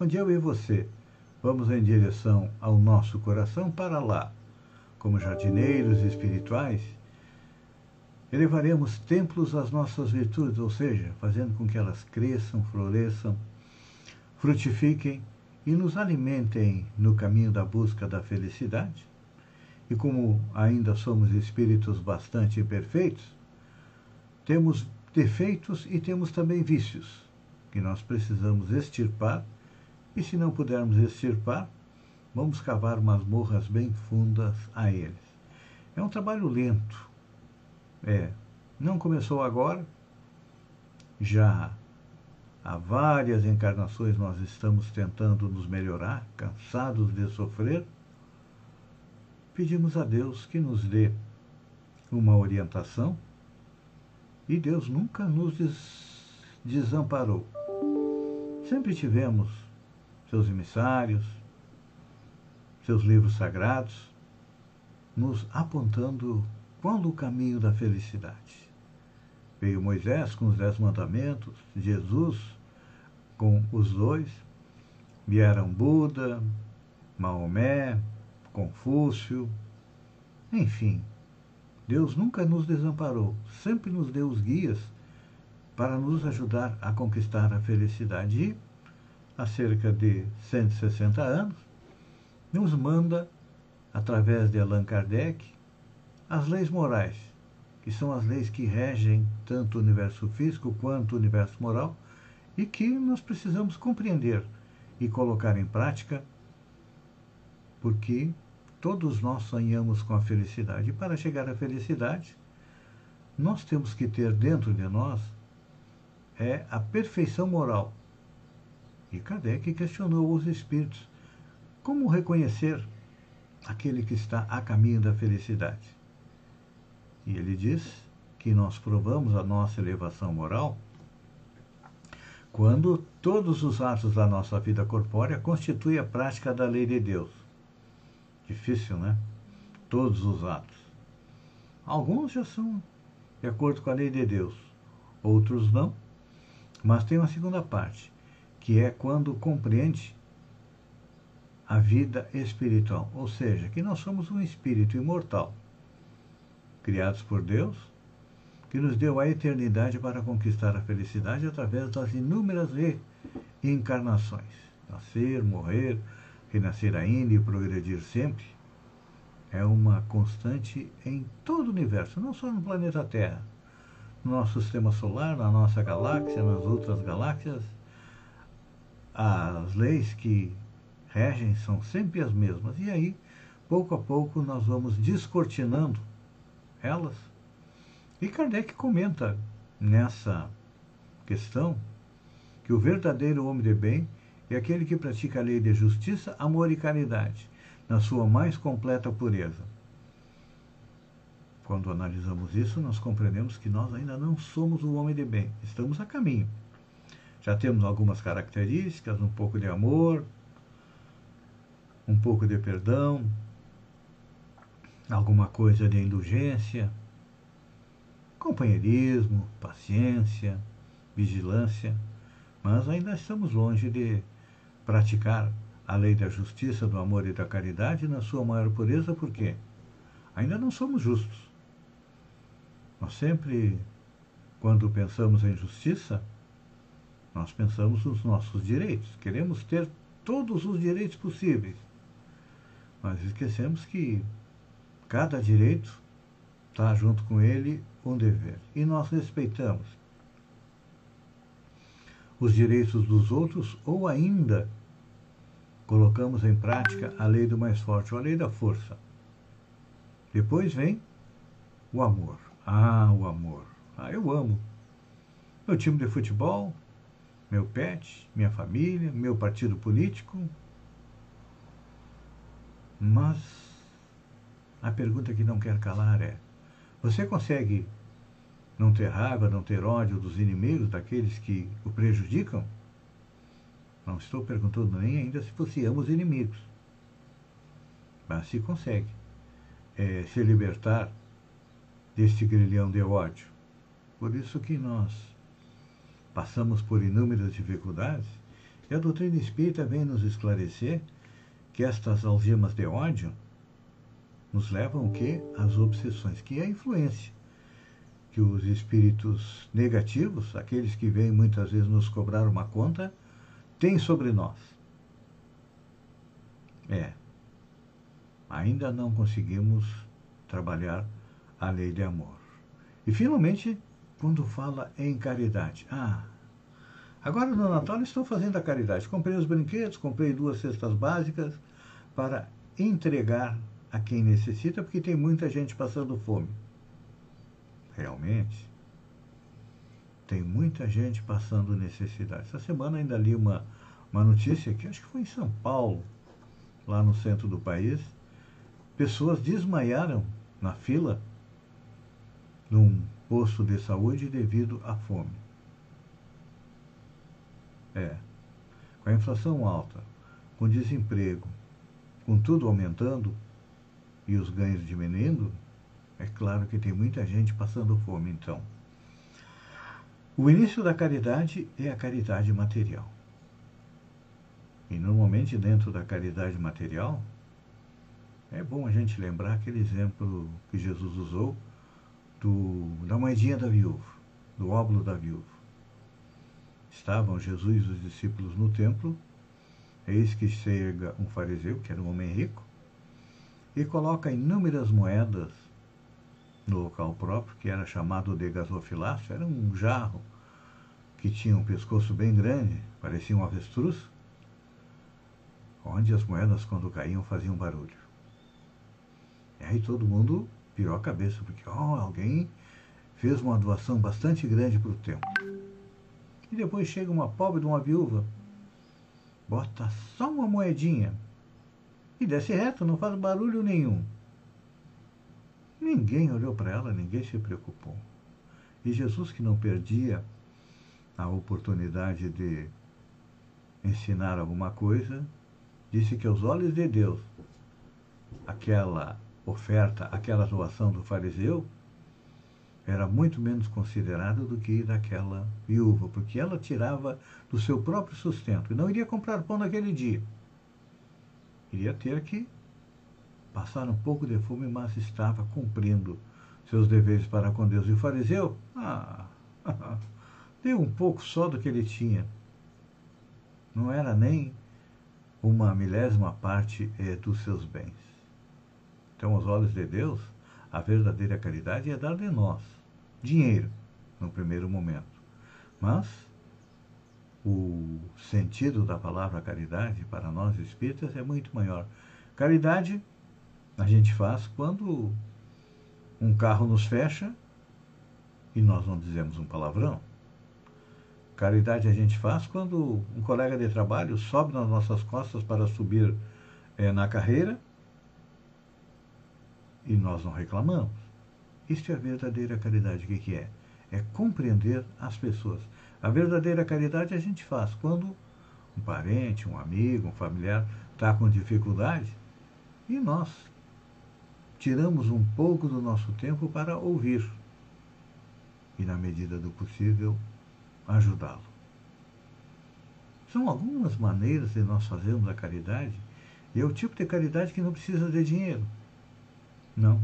onde eu e você vamos em direção ao nosso coração para lá, como jardineiros espirituais, elevaremos templos às nossas virtudes, ou seja, fazendo com que elas cresçam, floresçam, frutifiquem e nos alimentem no caminho da busca da felicidade. E como ainda somos espíritos bastante imperfeitos, temos defeitos e temos também vícios que nós precisamos extirpar e se não pudermos extirpar, vamos cavar masmorras bem fundas a eles. É um trabalho lento. É, não começou agora. Já há várias encarnações nós estamos tentando nos melhorar, cansados de sofrer. Pedimos a Deus que nos dê uma orientação e Deus nunca nos desamparou. Sempre tivemos seus emissários, seus livros sagrados, nos apontando qual o caminho da felicidade. Veio Moisés com os dez mandamentos, Jesus com os dois, vieram Buda, Maomé, Confúcio, enfim, Deus nunca nos desamparou, sempre nos deu os guias para nos ajudar a conquistar a felicidade. E há cerca de 160 anos, nos manda, através de Allan Kardec, as leis morais, que são as leis que regem tanto o universo físico quanto o universo moral e que nós precisamos compreender e colocar em prática, porque todos nós sonhamos com a felicidade. E para chegar à felicidade, nós temos que ter dentro de nós é a perfeição moral e Kardec questionou os espíritos: como reconhecer aquele que está a caminho da felicidade? E ele diz que nós provamos a nossa elevação moral quando todos os atos da nossa vida corpórea constituem a prática da lei de Deus. Difícil, né? Todos os atos. Alguns já são de acordo com a lei de Deus, outros não. Mas tem uma segunda parte, que é quando compreende a vida espiritual, ou seja, que nós somos um espírito imortal, criados por Deus, que nos deu a eternidade para conquistar a felicidade através das inúmeras reencarnações. Nascer, morrer, renascer ainda e progredir sempre é uma constante em todo o universo, não só no planeta Terra, no nosso sistema solar, na nossa galáxia, nas outras galáxias as leis que regem são sempre as mesmas. E aí, pouco a pouco, nós vamos descortinando elas. E Kardec comenta nessa questão que o verdadeiro homem de bem é aquele que pratica a lei de justiça, amor e caridade, na sua mais completa pureza. Quando analisamos isso, nós compreendemos que nós ainda não somos o homem de bem, estamos a caminho. Já temos algumas características, um pouco de amor, um pouco de perdão, alguma coisa de indulgência, companheirismo, paciência, vigilância, mas ainda estamos longe de praticar a lei da justiça, do amor e da caridade na sua maior pureza, porque ainda não somos justos. Nós sempre, quando pensamos em justiça, nós pensamos nos nossos direitos, queremos ter todos os direitos possíveis. Mas esquecemos que cada direito está junto com ele um dever. E nós respeitamos os direitos dos outros ou ainda colocamos em prática a lei do mais forte, ou a lei da força. Depois vem o amor. Ah, o amor. Ah, eu amo. Meu time de futebol meu pet, minha família, meu partido político. Mas a pergunta que não quer calar é: você consegue não ter raiva, não ter ódio dos inimigos, daqueles que o prejudicam? Não estou perguntando nem ainda se você ama os inimigos. Mas se consegue é, se libertar deste grilhão de ódio. Por isso que nós passamos por inúmeras dificuldades e a doutrina espírita vem nos esclarecer que estas algemas de ódio nos levam o quê? Às obsessões, que é a influência que os espíritos negativos, aqueles que vêm muitas vezes nos cobrar uma conta, têm sobre nós. É. Ainda não conseguimos trabalhar a lei de amor. E finalmente, quando fala em caridade. Ah, agora no Natal estou fazendo a caridade. Comprei os brinquedos, comprei duas cestas básicas para entregar a quem necessita, porque tem muita gente passando fome. Realmente, tem muita gente passando necessidade. Essa semana ainda li uma, uma notícia que acho que foi em São Paulo, lá no centro do país. Pessoas desmaiaram na fila num posto de saúde devido à fome. É. Com a inflação alta, com o desemprego, com tudo aumentando e os ganhos diminuindo, é claro que tem muita gente passando fome, então. O início da caridade é a caridade material. E normalmente dentro da caridade material, é bom a gente lembrar aquele exemplo que Jesus usou do, da moedinha da viúva, do óbolo da viúva. Estavam Jesus e os discípulos no templo, eis que chega um fariseu, que era um homem rico, e coloca inúmeras moedas no local próprio, que era chamado de gasofilácio, era um jarro que tinha um pescoço bem grande, parecia um avestruz, onde as moedas, quando caíam, faziam barulho. E aí todo mundo virou a cabeça, porque oh, alguém fez uma doação bastante grande para o templo. E depois chega uma pobre de uma viúva, bota só uma moedinha e desce reto, não faz barulho nenhum. Ninguém olhou para ela, ninguém se preocupou. E Jesus, que não perdia a oportunidade de ensinar alguma coisa, disse que aos olhos de Deus, aquela oferta, aquela doação do fariseu, era muito menos considerada do que daquela viúva, porque ela tirava do seu próprio sustento e não iria comprar pão naquele dia. Iria ter que passar um pouco de fome, mas estava cumprindo seus deveres para com Deus. E o fariseu, ah, deu um pouco só do que ele tinha. Não era nem uma milésima parte eh, dos seus bens. Então, aos olhos de Deus, a verdadeira caridade é dar de nós dinheiro, no primeiro momento. Mas o sentido da palavra caridade para nós espíritas é muito maior. Caridade a gente faz quando um carro nos fecha e nós não dizemos um palavrão. Caridade a gente faz quando um colega de trabalho sobe nas nossas costas para subir é, na carreira e nós não reclamamos. Isto é a verdadeira caridade. O que, que é? É compreender as pessoas. A verdadeira caridade a gente faz quando um parente, um amigo, um familiar está com dificuldade e nós tiramos um pouco do nosso tempo para ouvir e, na medida do possível, ajudá-lo. São algumas maneiras de nós fazermos a caridade e é o tipo de caridade que não precisa de dinheiro. Não.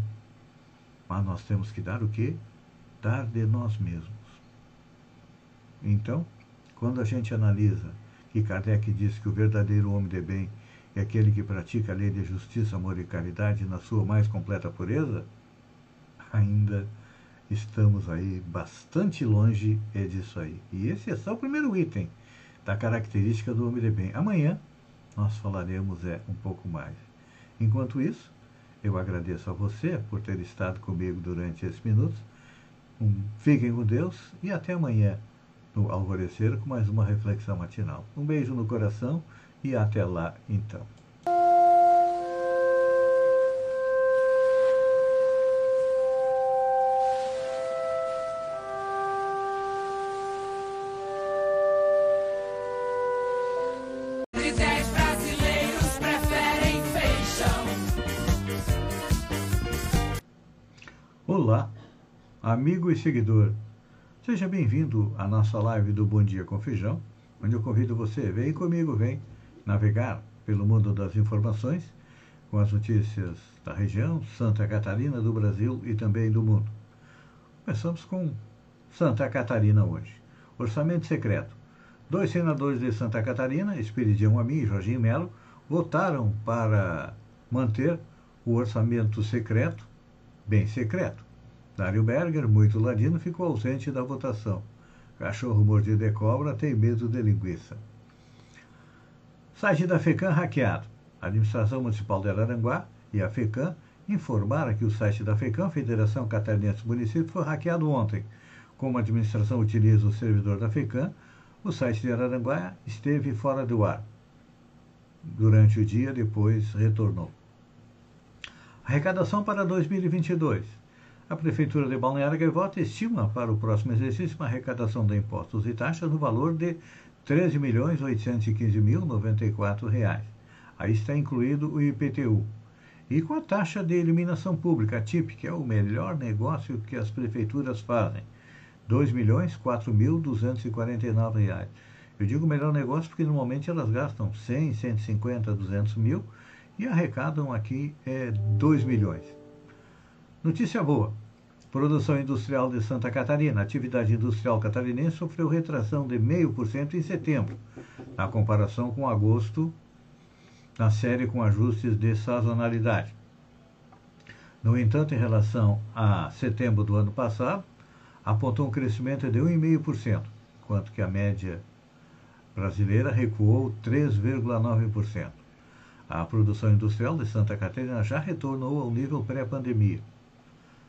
Mas nós temos que dar o quê? Dar de nós mesmos. Então, quando a gente analisa que Kardec diz que o verdadeiro homem de bem é aquele que pratica a lei de justiça, amor e caridade na sua mais completa pureza, ainda estamos aí bastante longe é disso aí. E esse é só o primeiro item da característica do homem de bem. Amanhã nós falaremos é um pouco mais. Enquanto isso, eu agradeço a você por ter estado comigo durante esses minutos. Um, fiquem com Deus e até amanhã no alvorecer com mais uma reflexão matinal. Um beijo no coração e até lá então. Olá, amigo e seguidor. Seja bem-vindo à nossa live do Bom Dia com Feijão, onde eu convido você, vem comigo, vem navegar pelo mundo das informações com as notícias da região, Santa Catarina, do Brasil e também do mundo. Começamos com Santa Catarina hoje. Orçamento secreto. Dois senadores de Santa Catarina, Espiridião Amin e Jorginho Melo, votaram para manter o orçamento secreto, bem secreto. Dário Berger, muito ladino, ficou ausente da votação. Cachorro mordido de cobra tem medo de linguiça. Site da FECAM hackeado. A administração municipal de Araranguá e a FECAM informaram que o site da FECAM, Federação Catarinense do Município, foi hackeado ontem. Como a administração utiliza o servidor da FECAM, o site de Araranguá esteve fora do ar. Durante o dia, depois retornou. Arrecadação para 2022. A Prefeitura de Balneário Gaivota estima para o próximo exercício uma arrecadação de impostos e taxas no valor de R$ 13.815.094. Aí está incluído o IPTU. E com a taxa de eliminação pública, a TIP, que é o melhor negócio que as prefeituras fazem, R$ 2.004.249. Eu digo melhor negócio porque normalmente elas gastam 100, 150, 200 mil e arrecadam aqui é, 2 milhões. Notícia boa. Produção industrial de Santa Catarina. Atividade industrial catarinense sofreu retração de 0,5% em setembro, na comparação com agosto, na série com ajustes de sazonalidade. No entanto, em relação a setembro do ano passado, apontou um crescimento de 1,5%, enquanto que a média brasileira recuou 3,9%. A produção industrial de Santa Catarina já retornou ao nível pré-pandemia.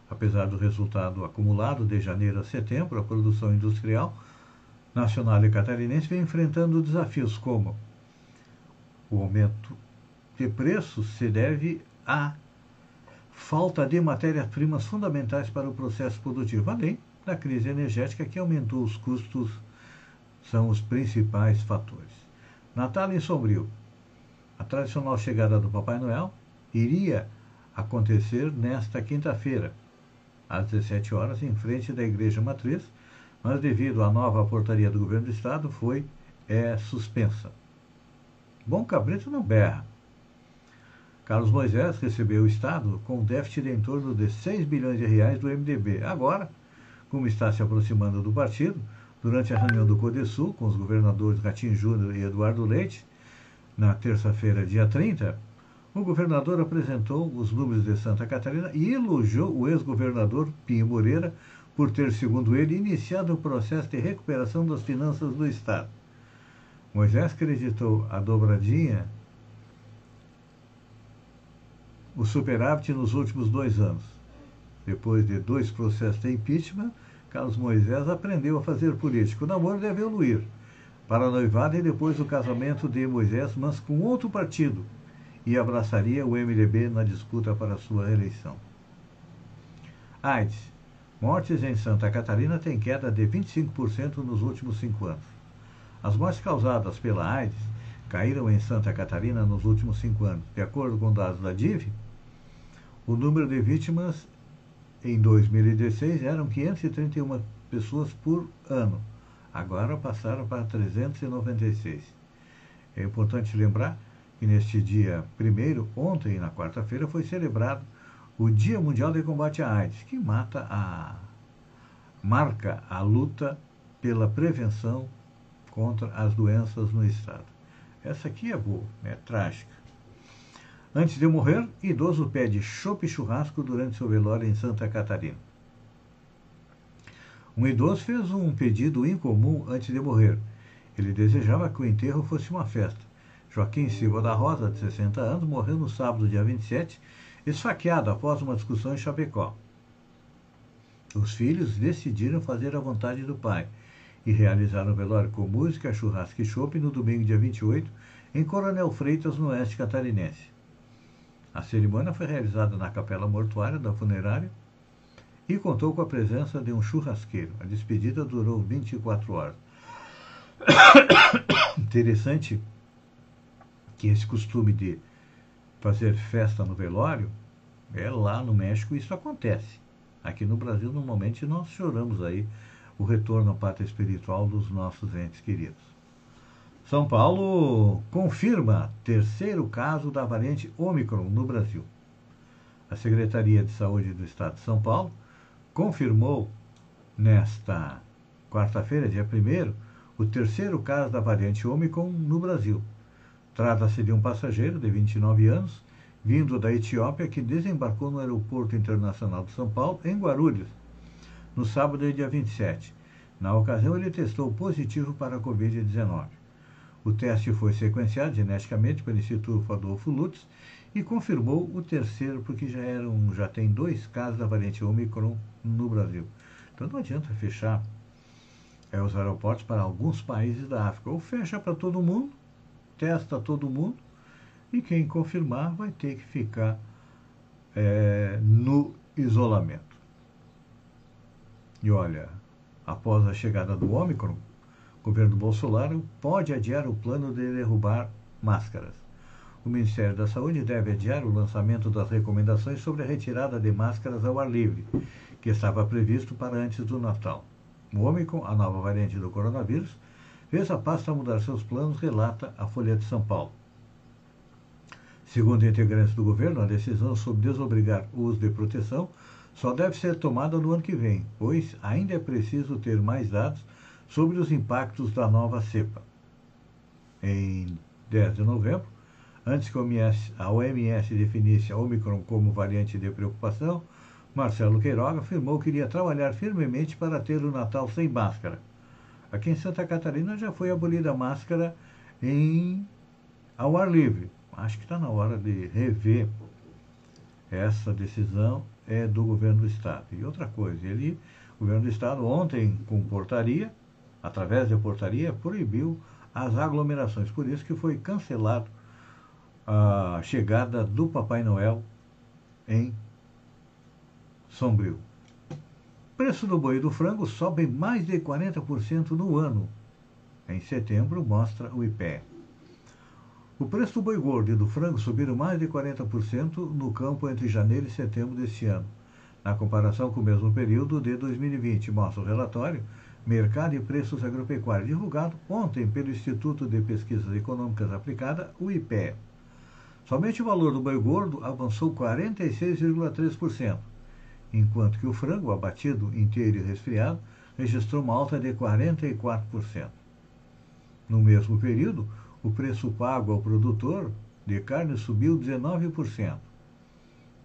Apesar do resultado acumulado de janeiro a setembro, a produção industrial nacional e catarinense vem enfrentando desafios como o aumento de preços se deve à falta de matérias-primas fundamentais para o processo produtivo, além da crise energética que aumentou os custos, são os principais fatores. Natal em Sombrio. A tradicional chegada do Papai Noel iria acontecer nesta quinta-feira, às 17 horas, em frente da Igreja Matriz, mas devido à nova portaria do governo do estado, foi é, suspensa. Bom cabrito não berra. Carlos Moisés recebeu o Estado com déficit de em torno de 6 bilhões de reais do MDB. Agora, como está se aproximando do partido, durante a reunião do CODESUL com os governadores Gatinho Júnior e Eduardo Leite, na terça-feira, dia 30, o governador apresentou os números de Santa Catarina e elogiou o ex-governador Pinho Moreira por ter, segundo ele, iniciado o processo de recuperação das finanças do Estado. Moisés acreditou a dobradinha, o superávit nos últimos dois anos. Depois de dois processos de impeachment, Carlos Moisés aprendeu a fazer política. O namoro deve evoluir para a noivada e depois o casamento de Moisés, mas com outro partido, e abraçaria o MDB na disputa para sua reeleição. AIDS. Mortes em Santa Catarina têm queda de 25% nos últimos cinco anos. As mortes causadas pela AIDS caíram em Santa Catarina nos últimos cinco anos. De acordo com dados da DIV, o número de vítimas em 2016 eram 531 pessoas por ano. Agora passaram para 396. É importante lembrar e neste dia primeiro, ontem, na quarta-feira, foi celebrado o Dia Mundial de Combate à AIDS, que mata a marca a luta pela prevenção contra as doenças no estado. Essa aqui é boa, é trágica. Antes de morrer, idoso pede chope e churrasco durante seu velório em Santa Catarina. Um idoso fez um pedido incomum antes de morrer. Ele desejava que o enterro fosse uma festa. Joaquim Silva da Rosa, de 60 anos, morreu no sábado, dia 27, esfaqueado após uma discussão em Chapecó. Os filhos decidiram fazer a vontade do pai e realizaram o velório com música, churrasco e chopp no domingo, dia 28, em Coronel Freitas, no oeste catarinense. A cerimônia foi realizada na capela mortuária da funerária e contou com a presença de um churrasqueiro. A despedida durou 24 horas. Interessante que esse costume de fazer festa no velório é lá no México isso acontece. Aqui no Brasil, normalmente, nós choramos aí o retorno à pátria espiritual dos nossos entes queridos. São Paulo confirma terceiro caso da variante Omicron no Brasil. A Secretaria de Saúde do Estado de São Paulo confirmou nesta quarta-feira, dia 1 o terceiro caso da variante Omicron no Brasil. Trata-se de um passageiro de 29 anos, vindo da Etiópia, que desembarcou no Aeroporto Internacional de São Paulo, em Guarulhos, no sábado, dia 27. Na ocasião, ele testou positivo para a Covid-19. O teste foi sequenciado geneticamente pelo Instituto Adolfo Lutz e confirmou o terceiro, porque já, eram, já tem dois casos da variante Omicron no Brasil. Então não adianta fechar é, os aeroportos para alguns países da África. Ou fecha para todo mundo, testa todo mundo, e quem confirmar vai ter que ficar é, no isolamento. E olha, após a chegada do Ômicron, o governo Bolsonaro pode adiar o plano de derrubar máscaras. O Ministério da Saúde deve adiar o lançamento das recomendações sobre a retirada de máscaras ao ar livre, que estava previsto para antes do Natal. O Ômicron, a nova variante do coronavírus, fez a pasta mudar seus planos, relata a Folha de São Paulo. Segundo integrantes do governo, a decisão sobre desobrigar o uso de proteção só deve ser tomada no ano que vem, pois ainda é preciso ter mais dados sobre os impactos da nova cepa. Em 10 de novembro, antes que a OMS definisse a Omicron como variante de preocupação, Marcelo Queiroga afirmou que iria trabalhar firmemente para ter o Natal sem máscara. Aqui em Santa Catarina já foi abolida a máscara em ao ar livre. Acho que está na hora de rever essa decisão é do governo do estado. E outra coisa, ele, o governo do estado ontem com portaria, através de portaria, proibiu as aglomerações. Por isso que foi cancelado a chegada do Papai Noel em sombrio. Preço do boi e do frango sobe mais de 40% no ano. Em setembro, mostra o IPE. O preço do boi gordo e do frango subiram mais de 40% no campo entre janeiro e setembro deste ano. Na comparação com o mesmo período de 2020, mostra o relatório Mercado e Preços Agropecuários, divulgado ontem pelo Instituto de Pesquisas Econômicas Aplicada, o IPE. Somente o valor do boi gordo avançou 46,3% enquanto que o frango abatido inteiro e resfriado registrou uma alta de 44%. No mesmo período, o preço pago ao produtor de carne subiu 19%.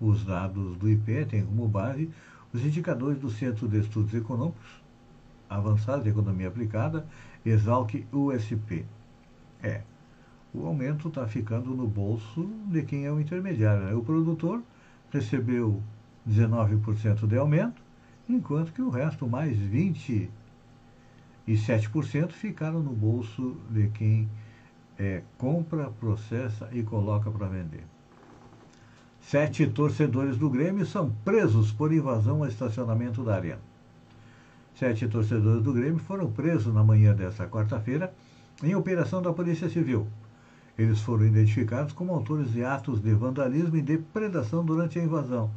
Os dados do IPE têm como base os indicadores do Centro de Estudos Econômicos Avançados de Economia Aplicada, Exalc USP. É, o aumento está ficando no bolso de quem é o intermediário. Né? O produtor recebeu 19% de aumento, enquanto que o resto, mais 27%, ficaram no bolso de quem é, compra, processa e coloca para vender. Sete torcedores do Grêmio são presos por invasão ao estacionamento da Arena. Sete torcedores do Grêmio foram presos na manhã desta quarta-feira em operação da Polícia Civil. Eles foram identificados como autores de atos de vandalismo e depredação durante a invasão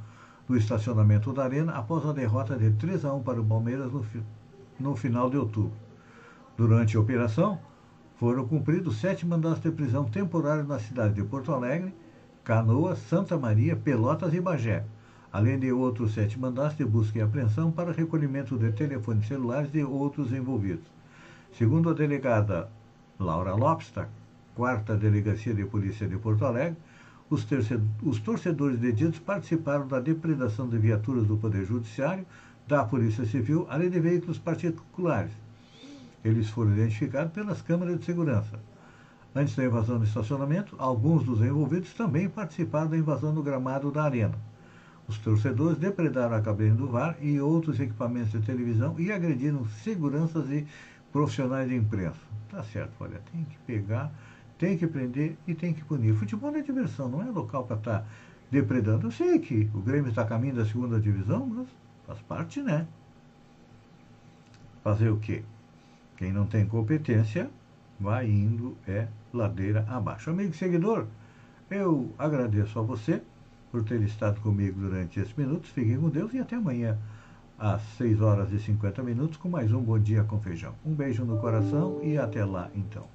no estacionamento da Arena após a derrota de 3 a 1 para o Palmeiras no, no final de outubro. Durante a operação, foram cumpridos sete mandatos de prisão temporários na cidade de Porto Alegre, Canoas, Santa Maria, Pelotas e Bagé, além de outros sete mandatos de busca e apreensão para recolhimento de telefones celulares de outros envolvidos. Segundo a delegada Laura Lopes, da quarta Delegacia de Polícia de Porto Alegre, os, os torcedores detidos participaram da depredação de viaturas do Poder Judiciário, da Polícia Civil, além de veículos particulares. Eles foram identificados pelas câmeras de segurança. Antes da invasão do estacionamento, alguns dos envolvidos também participaram da invasão no gramado da arena. Os torcedores depredaram a cabine do VAR e outros equipamentos de televisão e agrediram seguranças e profissionais de imprensa. Tá certo, olha, tem que pegar, tem que prender e tem que punir. Futebol é diversão, não é local para estar tá depredando. Eu sei que o Grêmio está a caminho da segunda divisão, mas faz parte, né? Fazer o quê? Quem não tem competência vai indo é ladeira abaixo. Amigo seguidor, eu agradeço a você por ter estado comigo durante esses minutos. Fiquem com Deus e até amanhã às 6 horas e 50 minutos com mais um Bom Dia com Feijão. Um beijo no coração e até lá então.